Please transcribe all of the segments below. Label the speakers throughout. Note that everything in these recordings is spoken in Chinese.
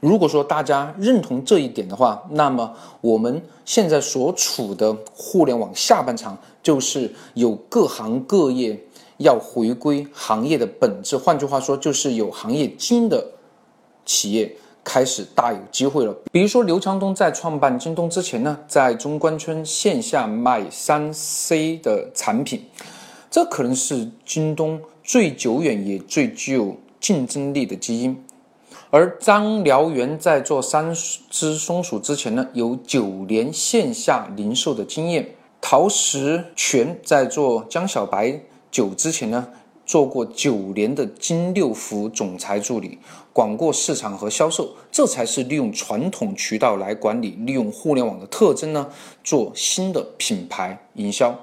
Speaker 1: 如果说大家认同这一点的话，那么我们现在所处的互联网下半场，就是有各行各业要回归行业的本质，换句话说，就是有行业基因的企业。开始大有机会了。比如说，刘强东在创办京东之前呢，在中关村线下卖三 C 的产品，这可能是京东最久远也最具有竞争力的基因。而张燎原在做三只松鼠之前呢，有九年线下零售的经验。陶石泉在做江小白酒之前呢。做过九年的金六福总裁助理，管过市场和销售，这才是利用传统渠道来管理，利用互联网的特征呢，做新的品牌营销。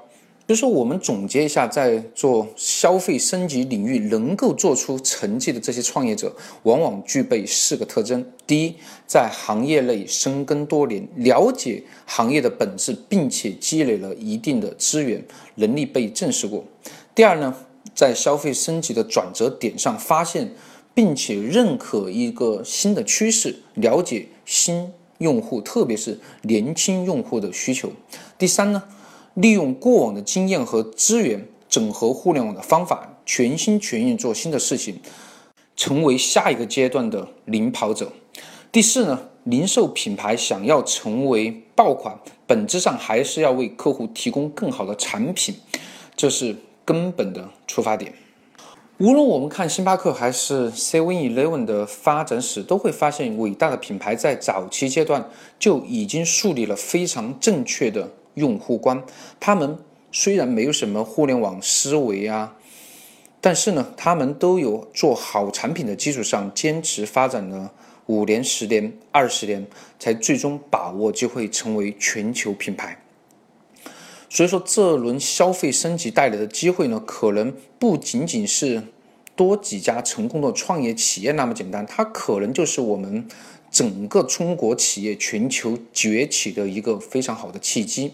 Speaker 1: 就说我们总结一下，在做消费升级领域能够做出成绩的这些创业者，往往具备四个特征：第一，在行业内深耕多年，了解行业的本质，并且积累了一定的资源能力被证实过；第二呢。在消费升级的转折点上发现，并且认可一个新的趋势，了解新用户，特别是年轻用户的需求。第三呢，利用过往的经验和资源，整合互联网的方法，全心全意做新的事情，成为下一个阶段的领跑者。第四呢，零售品牌想要成为爆款，本质上还是要为客户提供更好的产品，这是。根本的出发点，无论我们看星巴克还是 Seven Eleven 的发展史，都会发现伟大的品牌在早期阶段就已经树立了非常正确的用户观。他们虽然没有什么互联网思维啊，但是呢，他们都有做好产品的基础上，坚持发展了五年、十年、二十年，才最终把握机会成为全球品牌。所以说，这轮消费升级带来的机会呢，可能不仅仅是多几家成功的创业企业那么简单，它可能就是我们整个中国企业全球崛起的一个非常好的契机。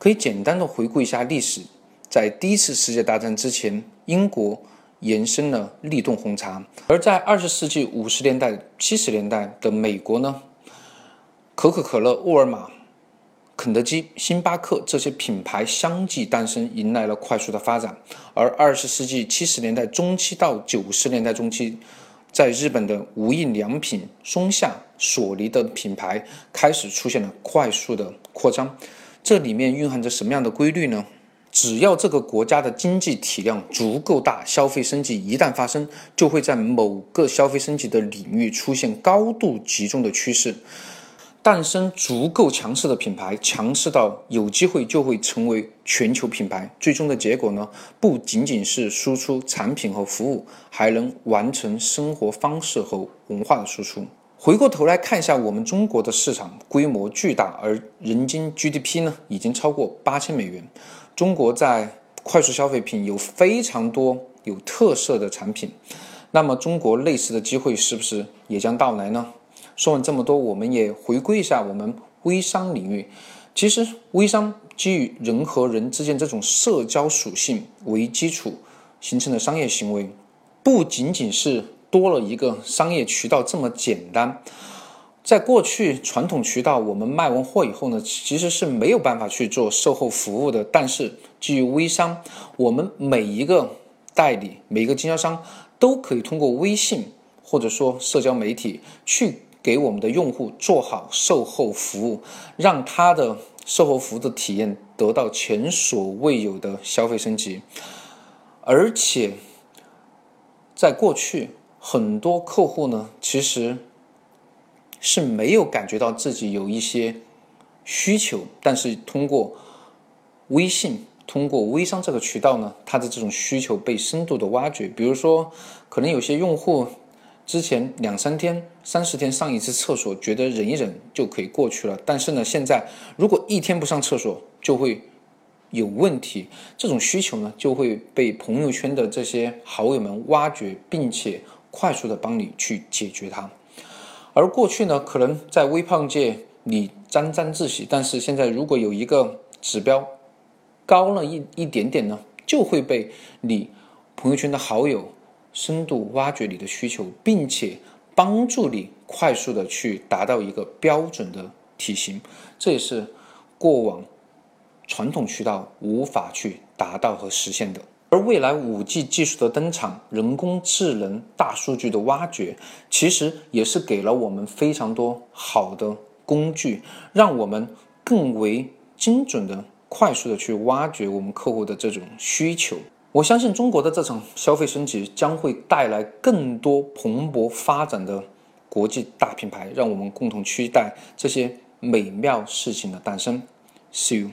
Speaker 1: 可以简单的回顾一下历史，在第一次世界大战之前，英国延伸了立顿红茶；而在二十世纪五十年代、七十年代的美国呢，可口可乐、沃尔玛。肯德基、星巴克这些品牌相继诞生，迎来了快速的发展。而二十世纪七十年代中期到九十年代中期，在日本的无印良品、松下、索尼的品牌开始出现了快速的扩张。这里面蕴含着什么样的规律呢？只要这个国家的经济体量足够大，消费升级一旦发生，就会在某个消费升级的领域出现高度集中的趋势。诞生足够强势的品牌，强势到有机会就会成为全球品牌。最终的结果呢，不仅仅是输出产品和服务，还能完成生活方式和文化的输出。回过头来看一下我们中国的市场规模巨大，而人均 GDP 呢已经超过八千美元。中国在快速消费品有非常多有特色的产品，那么中国类似的机会是不是也将到来呢？说完这么多，我们也回归一下我们微商领域。其实，微商基于人和人之间这种社交属性为基础形成的商业行为，不仅仅是多了一个商业渠道这么简单。在过去传统渠道，我们卖完货以后呢，其实是没有办法去做售后服务的。但是，基于微商，我们每一个代理、每一个经销商都可以通过微信或者说社交媒体去。给我们的用户做好售后服务，让他的售后服务的体验得到前所未有的消费升级。而且，在过去，很多客户呢，其实是没有感觉到自己有一些需求，但是通过微信、通过微商这个渠道呢，他的这种需求被深度的挖掘。比如说，可能有些用户。之前两三天、三十天上一次厕所，觉得忍一忍就可以过去了。但是呢，现在如果一天不上厕所就会有问题，这种需求呢就会被朋友圈的这些好友们挖掘，并且快速的帮你去解决它。而过去呢，可能在微胖界你沾沾自喜，但是现在如果有一个指标高了一一点点呢，就会被你朋友圈的好友。深度挖掘你的需求，并且帮助你快速的去达到一个标准的体型，这也是过往传统渠道无法去达到和实现的。而未来五 G 技术的登场，人工智能、大数据的挖掘，其实也是给了我们非常多好的工具，让我们更为精准的、快速的去挖掘我们客户的这种需求。我相信中国的这场消费升级将会带来更多蓬勃发展的国际大品牌，让我们共同期待这些美妙事情的诞生。See you.